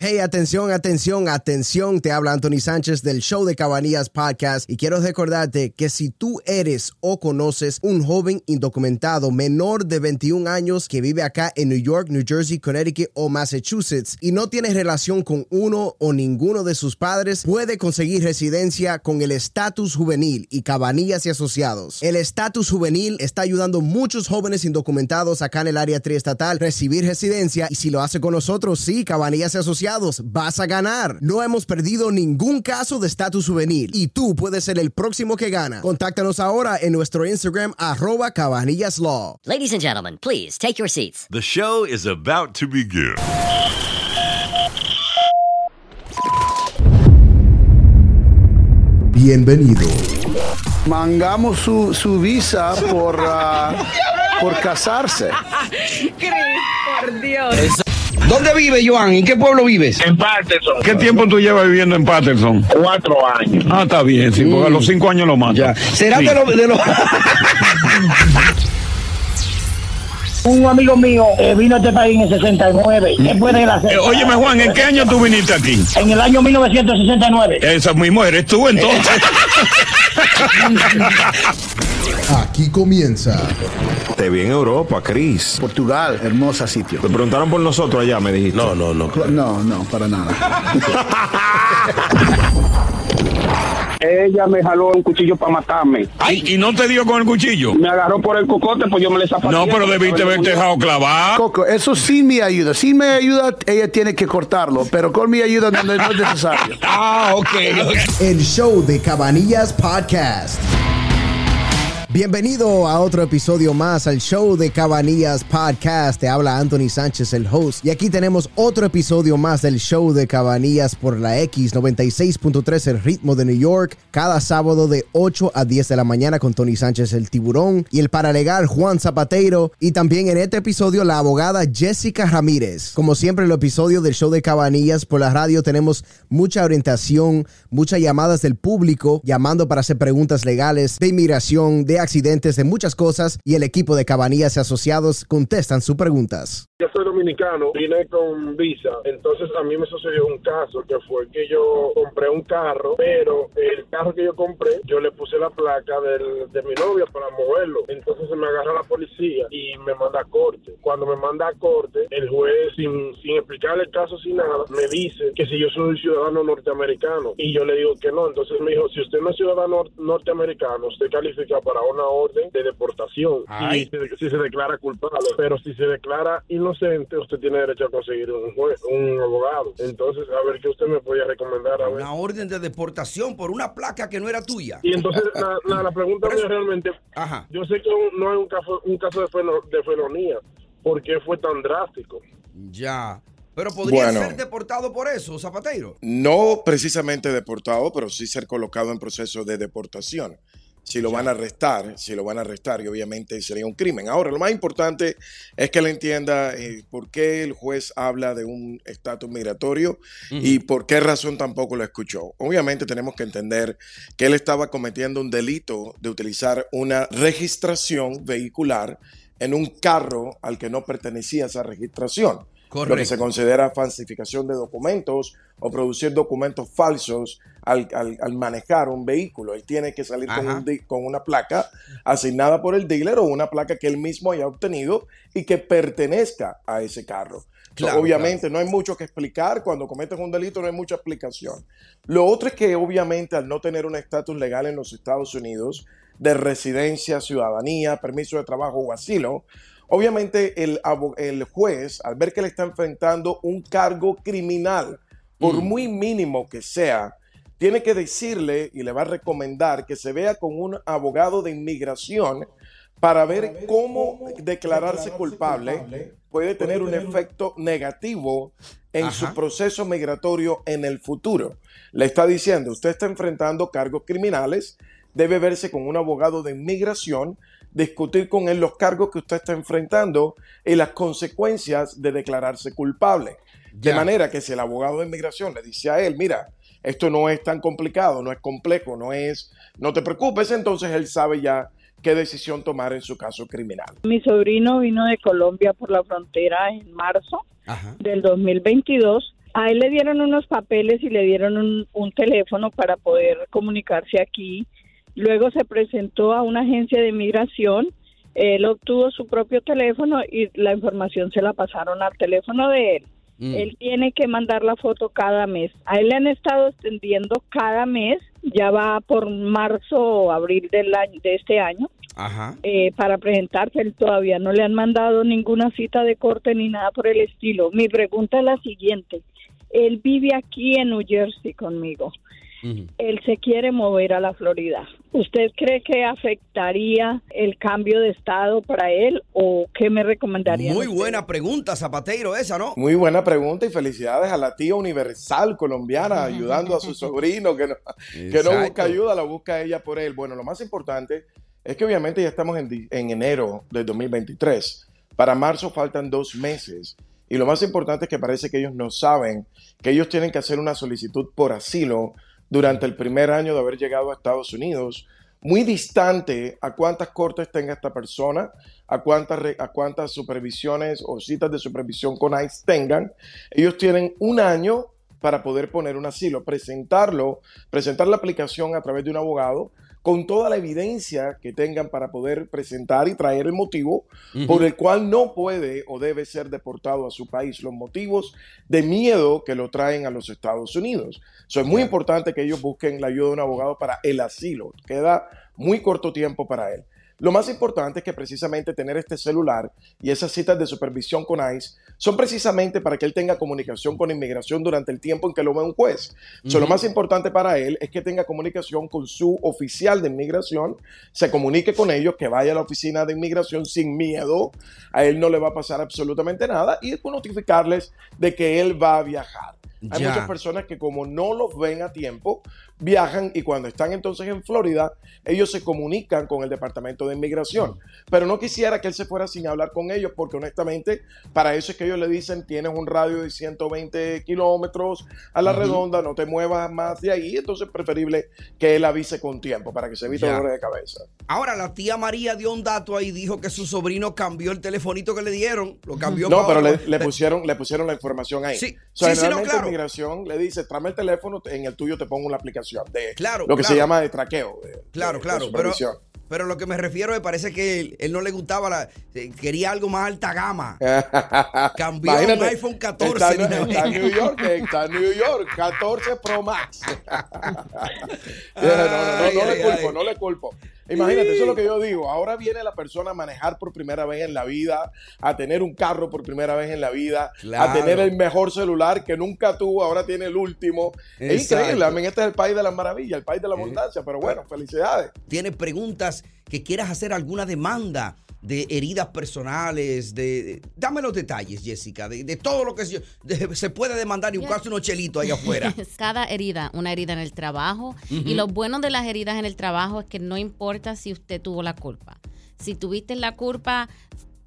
Hey, atención, atención, atención. Te habla Anthony Sánchez del show de Cabanillas Podcast y quiero recordarte que si tú eres o conoces un joven indocumentado menor de 21 años que vive acá en New York, New Jersey, Connecticut o Massachusetts y no tiene relación con uno o ninguno de sus padres, puede conseguir residencia con el estatus juvenil y Cabanillas y Asociados. El estatus juvenil está ayudando a muchos jóvenes indocumentados acá en el área triestatal a recibir residencia y si lo hace con nosotros, sí, Cabanillas y Asociados vas a ganar. No hemos perdido ningún caso de estatus juvenil y tú puedes ser el próximo que gana. Contáctanos ahora en nuestro Instagram arroba cabanillaslaw. Ladies and gentlemen, please take your seats. The show is about to begin. Bienvenido. Mangamos su, su visa por, ah, por casarse. por Dios. ¿Dónde vive Joan? ¿En qué pueblo vives? En Patterson. ¿Qué tiempo tú llevas viviendo en Patterson? Cuatro años. Ah, está bien, sí, porque a los cinco años lo matan. Ya. ¿Será Sí. de los... De los... Un amigo mío eh, vino a este país en el 69. ¿Qué puede hacer? Eh, óyeme, Juan, ¿en qué año tú viniste aquí? En el año 1969. Esa mismo eres tú, entonces. Aquí comienza Te vi en Europa, Chris. Portugal, hermosa sitio. Te preguntaron por nosotros allá, me dijiste. No, no, no. No, no, para nada. Ella me jaló un cuchillo para matarme. Ay, y no te dio con el cuchillo. Me agarró por el cocote, pues yo me le zapaté. No, pero debiste haberte dejado clavar. Coco, eso sin mi ayuda. Sin mi ayuda, ella tiene que cortarlo, pero con mi ayuda no, no es necesario. Ah, ok. el show de Cabanillas Podcast. Bienvenido a otro episodio más al show de Cabanillas Podcast. Te habla Anthony Sánchez, el host. Y aquí tenemos otro episodio más del show de Cabanillas por la X96.3, el ritmo de New York. Cada sábado de 8 a 10 de la mañana con Tony Sánchez, el tiburón. Y el paralegal Juan Zapateiro. Y también en este episodio la abogada Jessica Ramírez. Como siempre, en el episodio del show de Cabanillas por la radio tenemos mucha orientación, muchas llamadas del público llamando para hacer preguntas legales de inmigración, de accidentes, de muchas cosas y el equipo de Cabanillas y Asociados contestan sus preguntas. Yo soy dominicano, vine con visa, entonces a mí me sucedió un caso que fue que yo compré un carro, pero el carro que yo compré, yo le puse la placa del- de mi novia para moverlo, entonces me agarra la policía y me manda a corte. Cuando me manda a corte, el juez, sin, sin explicarle el caso, sin nada, me dice que si yo soy ciudadano norteamericano, y yo le digo que no, entonces me dijo, si usted no es ciudadano norteamericano, usted califica para una orden de deportación, y si, si se declara culpable, pero si se declara inocente, usted tiene derecho a conseguir un juez, un abogado. Entonces, a ver qué usted me podía recomendar. A ver. Una orden de deportación por una placa que no era tuya. Y entonces, la, la- la pregunta mía realmente, Ajá. yo sé que no es un caso, un caso de, felonía. ¿Por qué fue tan drástico? Ya. Pero podría Bueno. ser deportado por eso, Zapateiro. No precisamente deportado, pero sí ser colocado en proceso de deportación. Si lo van a arrestar, si lo van a arrestar, y obviamente sería un crimen. Ahora, lo más importante es que él entienda eh, por qué el juez habla de un estatus migratorio y por qué razón tampoco lo escuchó. Obviamente tenemos que entender que él estaba cometiendo un delito de utilizar una registración vehicular en un carro al que no pertenecía esa registración. Lo que se Correcto. considera falsificación de documentos o producir documentos falsos al, al- al manejar un vehículo. Él tiene que salir con, un con una placa asignada por el dealer o una placa que él mismo haya obtenido y que pertenezca a ese carro. Claro, obviamente no hay mucho que explicar. Cuando cometes un delito no hay mucha explicación. Lo otro es que obviamente al no tener un estatus legal en los Estados Unidos de residencia, ciudadanía, permiso de trabajo o asilo, obviamente el, el juez, al ver que le está enfrentando un cargo criminal, por muy mínimo que sea, tiene que decirle y le va a recomendar que se vea con un abogado de inmigración para ver cómo declararse culpable puede tener un efecto negativo en Ajá. su proceso migratorio en el futuro. Le está diciendo, usted está enfrentando cargos criminales, debe verse con un abogado de inmigración, discutir con él los cargos que usted está enfrentando y las consecuencias de declararse culpable. De manera que si el abogado de inmigración le dice a él, mira, esto no es tan complicado, no es complejo, no es, no te preocupes, entonces él sabe ya qué decisión tomar en su caso criminal. Mi sobrino vino de Colombia por la frontera en marzo Ajá. del 2022. A él le dieron unos papeles y le dieron un, un teléfono para poder comunicarse aquí. Luego se presentó a una agencia de inmigración. Él obtuvo su propio teléfono y la información se la pasaron al teléfono de él. Mm. Él tiene que mandar la foto cada mes. A él le han estado extendiendo cada mes. Ya va por marzo o abril del año, de este año Ajá. eh, para presentarse. Él todavía no le han mandado ninguna cita de corte ni nada por el estilo. Mi pregunta es la siguiente. Él vive aquí en New Jersey conmigo. Él se quiere mover a la Florida. ¿Usted cree que afectaría el cambio de estado para él o qué me recomendaría? Muy buena pregunta, Zapateiro, esa, ¿no? Muy buena pregunta y felicidades a la tía universal colombiana ayudando a su sobrino que no, que no busca ayuda, la busca ella por él. Bueno, lo más importante es que obviamente ya estamos en, en enero del 2023. Para marzo faltan dos meses. Y lo más importante es que parece que ellos no saben que ellos tienen que hacer una solicitud por asilo durante el primer año de haber llegado a Estados Unidos, muy distante a cuántas cortes tenga esta persona, a cuántas, a cuántas supervisiones o citas de supervisión con ICE tengan. Ellos tienen un año para poder poner un asilo, presentarlo, presentar la aplicación a través de un abogado con toda la evidencia que tengan para poder presentar y traer el motivo por el cual no puede o debe ser deportado a su país, los motivos de miedo que lo traen a los Estados Unidos. So, es muy importante que ellos busquen la ayuda de un abogado para el asilo. Queda muy corto tiempo para él. Lo más importante es que precisamente tener este celular y esas citas de supervisión con ICE son precisamente para que él tenga comunicación con inmigración durante el tiempo en que lo ve un juez. So, lo más importante para él es que tenga comunicación con su oficial de inmigración, se comunique con ellos, que vaya a la oficina de inmigración sin miedo, a él no le va a pasar absolutamente nada y notificarles de que él va a viajar. Hay Ya. muchas personas que como no los ven a tiempo, viajan y cuando están entonces en Florida, ellos se comunican con el Departamento de Inmigración. Pero no quisiera que él se fuera sin hablar con ellos porque honestamente para eso es que ellos le dicen tienes un radio de 120 kilómetros a la redonda, no te muevas más de ahí, entonces es preferible que él avise con tiempo para que se evite dolores de cabeza. Ahora, la tía María dio un dato ahí, dijo que su sobrino cambió el telefonito que le dieron, lo cambió No, para pero le, le pusieron, le pusieron la información ahí. Sí, O sea, sí, sí, no, generalmente claro. le dice, tráeme el teléfono, en el tuyo te pongo una aplicación de Claro, lo que se llama de traqueo. de- Claro, de- de claro, pero, pero lo que me refiero es parece que él, él no le gustaba, la, eh, quería algo más alta gama. Cambió un iPhone 14. Está, en- nena. está en New York, eh, está en New York, 14 Pro Max. no, no, no, no, Ay, no ay, le culpo, ay. no le culpo. Imagínate, eso es lo que yo digo. Ahora viene la persona a manejar por primera vez en la vida, a tener un carro por primera vez en la vida, Claro. a tener el mejor celular que nunca tuvo, ahora tiene el último. Es increíble, a mí este es el país de las maravillas, el país de la abundancia, pero bueno, felicidades. Tienes preguntas que quieras hacer alguna demanda de heridas personales, de, de- dame los detalles, Jessica, de, de todo lo que se, de- se puede demandar y buscarse unos chelitos ahí afuera. Cada herida, una herida en el trabajo. Y lo bueno de las heridas en el trabajo es que no importa si usted tuvo la culpa. Si tuviste la culpa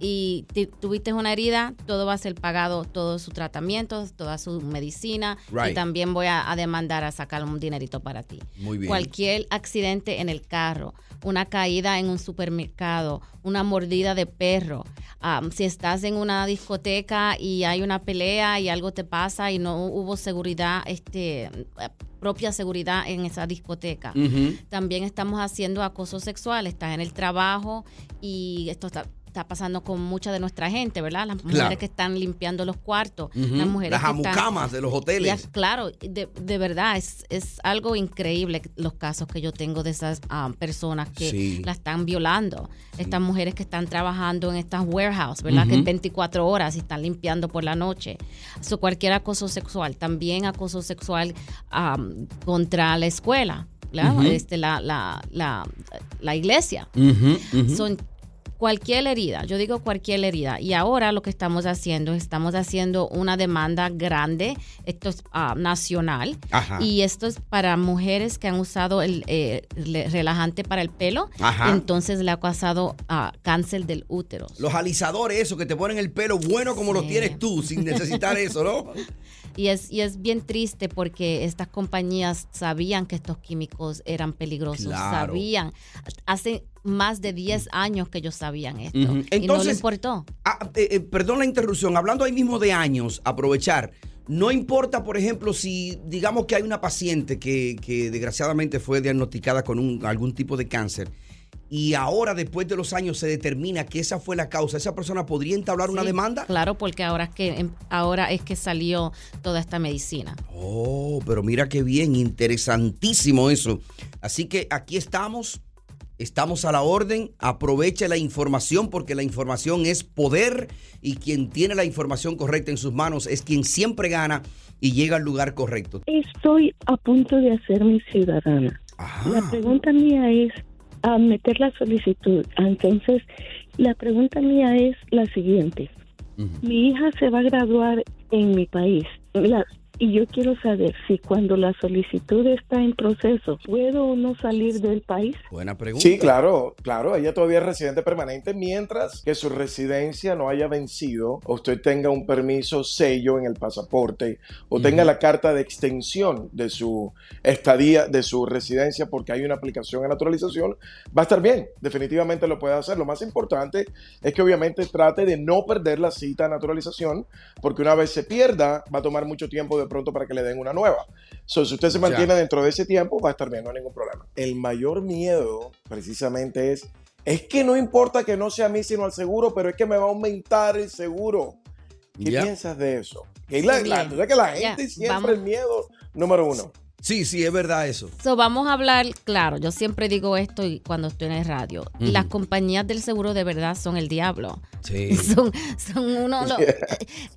y tuviste una herida, todo va a ser pagado, todo su tratamiento, toda su medicina. Y también voy a, a demandar a sacar un dinerito para ti. Muy bien. Cualquier accidente en el carro, una caída en un supermercado, una mordida de perro, am, si estás en una discoteca y hay una pelea y algo te pasa y no hubo seguridad, este, propia seguridad en esa discoteca. También estamos haciendo acoso sexual, estás en el trabajo y esto está está pasando con mucha de nuestra gente, ¿verdad? Las mujeres Claro. que están limpiando los cuartos, las mujeres Las que están- amucamas de los hoteles. Ya, claro, de, de verdad, es, es algo increíble los casos que yo tengo de esas ah, personas que Sí. la están violando. Estas mujeres que están trabajando en estas warehouse, ¿verdad? Que es 24 horas y están limpiando por la noche. So, cualquier acoso sexual, también acoso sexual contra la escuela, este, la, la, la, la iglesia. Son cualquier herida, yo digo cualquier herida. Y ahora lo que estamos haciendo, estamos haciendo una demanda grande, esto es ah, nacional, Ajá. y esto es para mujeres que han usado el eh, relajante para el pelo, Ajá. entonces le ha causado ah, cáncer del útero. Los alisadores, esos que te ponen el pelo bueno como lo tienes tú, sin necesitar eso, ¿no? Y es, y es bien triste porque estas compañías sabían que estos químicos eran peligrosos, Claro. sabían. Hace más de 10 años que ellos sabían esto. Y no le Entonces, importó. Ah, eh, eh, perdón la interrupción, hablando ahí mismo de años, aprovechar. No importa, por ejemplo, si digamos que hay una paciente que, que desgraciadamente fue diagnosticada con un- algún tipo de cáncer y ahora después de los años se determina que esa fue la causa, ¿esa persona podría entablar una demanda? Claro, porque ahora es que em, ahora es que salió toda esta medicina. Oh, pero mira qué bien, interesantísimo eso. Así que aquí estamos, estamos a la orden. Aproveche la información porque la información es poder y quien tiene la información correcta en sus manos es quien siempre gana y llega al lugar correcto. Estoy a punto de hacerme ciudadana. La pregunta mía es a meter la solicitud. Entonces, la pregunta mía es la siguiente. Mi hija se va a graduar en mi país. La- y yo quiero saber si cuando la solicitud está en proceso, ¿puedo o no salir del país? Buena pregunta. Sí, claro, claro. Ella todavía es residente permanente mientras que su residencia no haya vencido o usted tenga un permiso sello en el pasaporte o tenga la carta de extensión de su estadía, de su residencia porque hay una aplicación de naturalización, va a estar bien. Definitivamente lo puede hacer. Lo más importante es que obviamente trate de no perder la cita de naturalización porque una vez se pierda va a tomar mucho tiempo de pronto para que le den una nueva. So, si usted se Ya. mantiene dentro de ese tiempo, va a estar bien, no hay ningún problema. El mayor miedo, precisamente, es, es que no importa que no sea a mí, sino al seguro, pero es que me va a aumentar el seguro. ¿Qué Ya. piensas de eso? Que la, la- tú sabes que la Ya, gente siempre vamos. el miedo número uno. Sí, sí, es verdad eso. So, vamos a hablar, claro, yo siempre digo esto y cuando estoy en el radio. Ujú. Las compañías del seguro de verdad son el diablo. Sí. Son, son uno. lo- eh,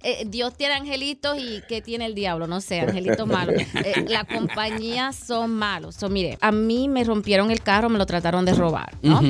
eh, Dios tiene angelitos y ¿qué tiene el diablo? No sé, angelitos malos. Eh, las compañías son malos. So, mire, a mí me rompieron el carro, me lo trataron de robar, ¿no?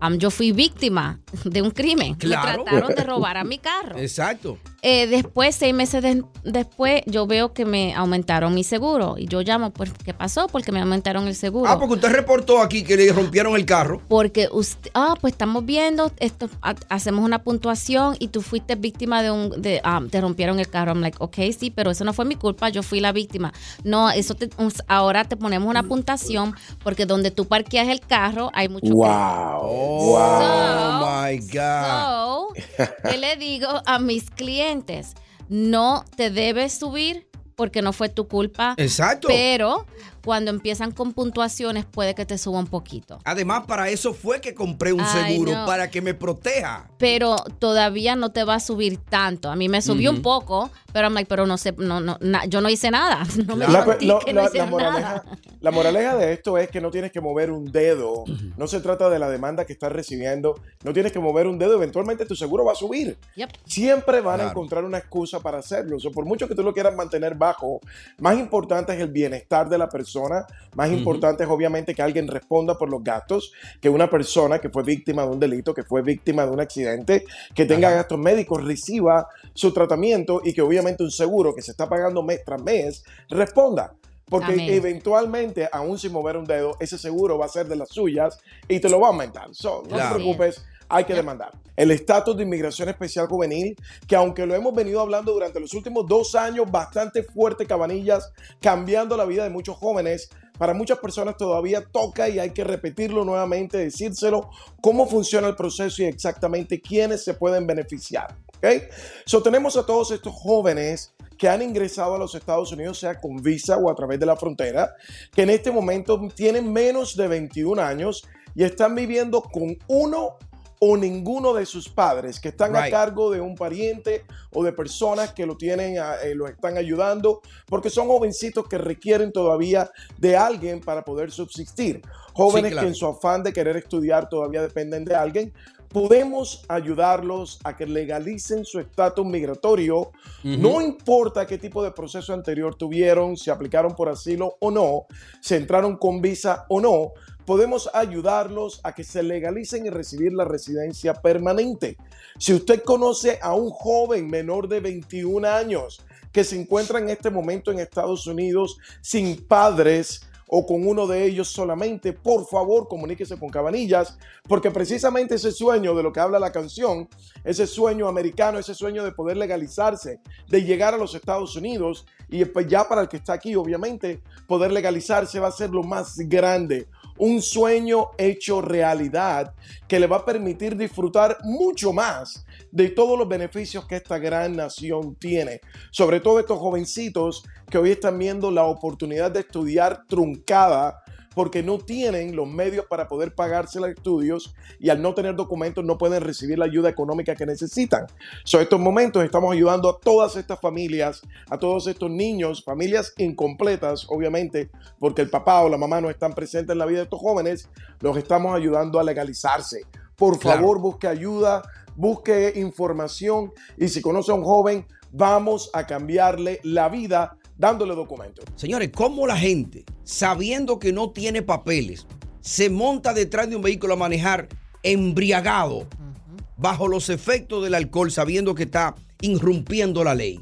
Am, yo fui víctima de un crimen. Claro. Me trataron de robar a mi carro. Exacto. Eh, después, seis meses de- después, yo veo que me aumentaron mi seguro. Y yo llamo, ¿qué pasó? Porque me aumentaron el seguro. Ah, porque usted reportó aquí que le rompieron el carro. Porque usted, ah, pues estamos viendo, esto, ha- hacemos una puntuación y tú fuiste víctima de un, de, ah, te rompieron el carro. I'm like, ok, sí, pero eso no fue mi culpa, yo fui la víctima. No, eso te, ahora te ponemos una puntuación porque donde tú parqueas el carro hay mucho Wow. Oh, my God. So, ¿qué le digo a mis clientes? No te debes subir porque no fue tu culpa. Exacto. Pero cuando empiezan con puntuaciones puede que te suba un poquito. Además, para eso fue que compré un Ay, seguro, no. para que me proteja. Pero todavía no te va a subir tanto. A mí me subió un poco, pero I'm like, pero no sé, no, no, na- yo no hice nada. No me La, lo- que no la- hice la nada. moraleja, la moraleja de esto es que no tienes que mover un dedo. No se trata de la demanda que estás recibiendo. No tienes que mover un dedo. Eventualmente tu seguro va a subir. Yep. Siempre van a encontrar una excusa para hacerlo. O sea, por mucho que tú lo quieras mantener bajo, más importante es el bienestar de la persona. Más importante es obviamente que alguien responda por los gastos, que una persona que fue víctima de un delito, que fue víctima de un accidente, que tenga Ajá. gastos médicos, reciba su tratamiento y que obviamente un seguro que se está pagando mes tras mes responda. Porque Amén. eventualmente, aún sin mover un dedo, ese seguro va a ser de las suyas y te lo va a aumentar. So, no Claro. te preocupes, hay que demandar. El estatus de inmigración especial juvenil, que aunque lo hemos venido hablando durante los últimos dos años, bastante fuerte, Cabanillas, cambiando la vida de muchos jóvenes, para muchas personas todavía toca y hay que repetirlo nuevamente, decírselo, cómo funciona el proceso y exactamente quiénes se pueden beneficiar. ¿ok? So, tenemos a todos estos jóvenes que han ingresado a los Estados Unidos, sea con visa o a través de la frontera, que en este momento tienen menos de 21 años y están viviendo con uno o ninguno de sus padres que están a cargo de un pariente o de personas que lo tienen, a- eh, lo están ayudando, porque son jovencitos que requieren todavía de alguien para poder subsistir. Jóvenes claro. que en su afán de querer estudiar todavía dependen de alguien. Podemos ayudarlos a que legalicen su estatus migratorio. No importa qué tipo de proceso anterior tuvieron, si aplicaron por asilo o no, si entraron con visa o no, podemos ayudarlos a que se legalicen y recibir la residencia permanente. Si usted conoce a un joven menor de 21 años que se encuentra en este momento en Estados Unidos sin padres, o con uno de ellos solamente, por favor comuníquese con Cabanillas, porque precisamente ese sueño de lo que habla la canción, ese sueño americano, ese sueño de poder legalizarse, de llegar a los Estados Unidos y pues ya para el que está aquí, obviamente, poder legalizarse va a ser lo más grande. Un sueño hecho realidad que le va a permitir disfrutar mucho más de todos los beneficios que esta gran nación tiene. Sobre todo estos jovencitos que hoy están viendo la oportunidad de estudiar truncada porque no tienen los medios para poder pagarse los estudios y al no tener documentos no pueden recibir la ayuda económica que necesitan. So, en estos momentos estamos ayudando a todas estas familias, a todos estos niños, familias incompletas, obviamente, porque el papá o la mamá no están presentes en la vida de estos jóvenes, los estamos ayudando a legalizarse. Por Claro. favor, busque ayuda, busque información y si conoce a un joven, vamos a cambiarle la vida dándole documentos. Señores, ¿cómo la gente, sabiendo que no tiene papeles, se monta detrás de un vehículo a manejar embriagado, bajo los efectos del alcohol, sabiendo que está irrumpiendo la ley?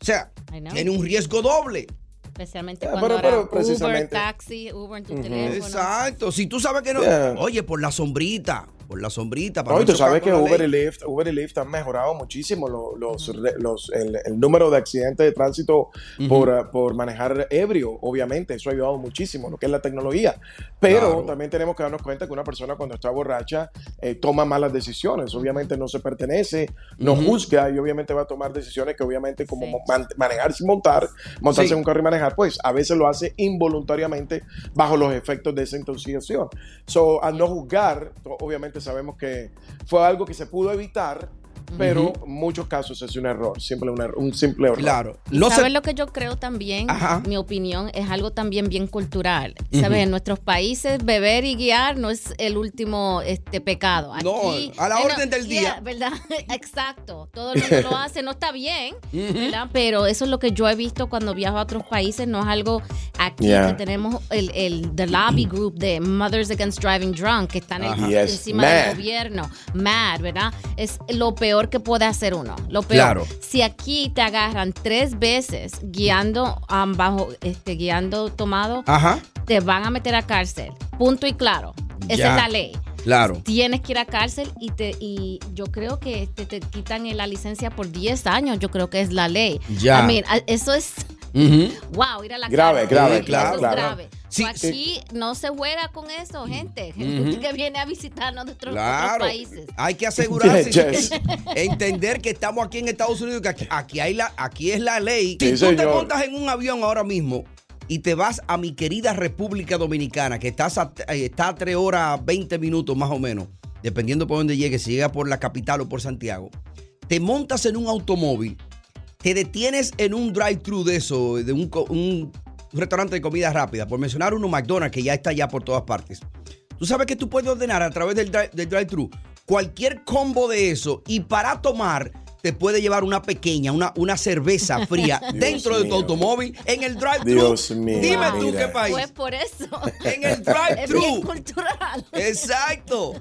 O sea, tiene un riesgo doble. Especialmente Ah, cuando pero- era pero Uber, taxi, Uber en tu Ujú. teléfono. Exacto. Si tú sabes que no. Yeah. Oye, por la sombrita. Por la sombrita. Para No, y tú sabes que Uber y. Lyft, Uber y Lyft han mejorado muchísimo lo- los, re- los- el, el número de accidentes de tránsito por, uh, por manejar ebrio, obviamente. Eso ha ayudado muchísimo, lo que es la tecnología. Pero Claro. también tenemos que darnos cuenta que una persona cuando está borracha eh, toma malas decisiones. Obviamente no se pertenece, no Ujú. juzga y obviamente va a tomar decisiones que obviamente como man- manejar sin montar, montarse Sí. en un carro y manejar, pues a veces lo hace involuntariamente bajo los efectos de esa intoxicación. So, al no juzgar, to- obviamente sabemos que fue algo que se pudo evitar, pero en muchos casos es un error, simple un, error- un simple error. Claro. No ¿Sabes lo que yo creo también? Ajá. Mi opinión es algo también bien cultural. ¿Sabes? En nuestros países, beber y guiar no es el último este pecado. No, Aquí, a la no, orden del yeah, día. ¿Verdad? Exacto. Todo el mundo lo hace. No está bien, Ujú. ¿verdad? Pero eso es lo que yo he visto cuando viajo a otros países. No es algo aquí Yeah. que tenemos el, el the lobby group de Mothers Against Driving Drunk que están Ajá. Yes, encima mad. del gobierno. Mad, ¿verdad? Es lo peor que puede hacer uno. Lo peor. Claro. Si aquí te agarran tres veces guiando um, bajo, este, guiando tomado, Ajá. te van a meter a cárcel. Punto y claro. Esa Ya. es la ley. Claro. Tienes que ir a cárcel y te y yo creo que te, te quitan la licencia por 10 años. Yo creo que es la ley. Ya. I mean, eso es wow, ir a la Grave, cárcel. grave, claro. grave. Sí, So, aquí no se juega con eso, gente. Ujú. Gente que viene a visitarnos de otros, otros Claro. países. Hay que asegurarse. Yes. entender que estamos aquí en Estados Unidos, que aquí, aquí hay la, aquí es la ley. Sí, si tú te montas en un avión ahora mismo y te vas a mi querida República Dominicana, que estás a- eh, está a 3 horas 20 minutos más o menos, dependiendo por dónde llegues, si llega por la capital o por Santiago, te montas en un automóvil, te detienes en un drive-thru de eso, de un, co- un restaurante de comida rápida, por mencionar uno McDonald's que ya está ya por todas partes. Tú sabes que tú puedes ordenar a través del, del drive-thru cualquier combo de eso y para tomar te puede llevar una pequeña, una, una cerveza fría Dios dentro de tu mío. automóvil en el drive-thru. Dios mío, Dime tú qué país. Pues por eso. En el es bien drive-thru. cultural. Exacto.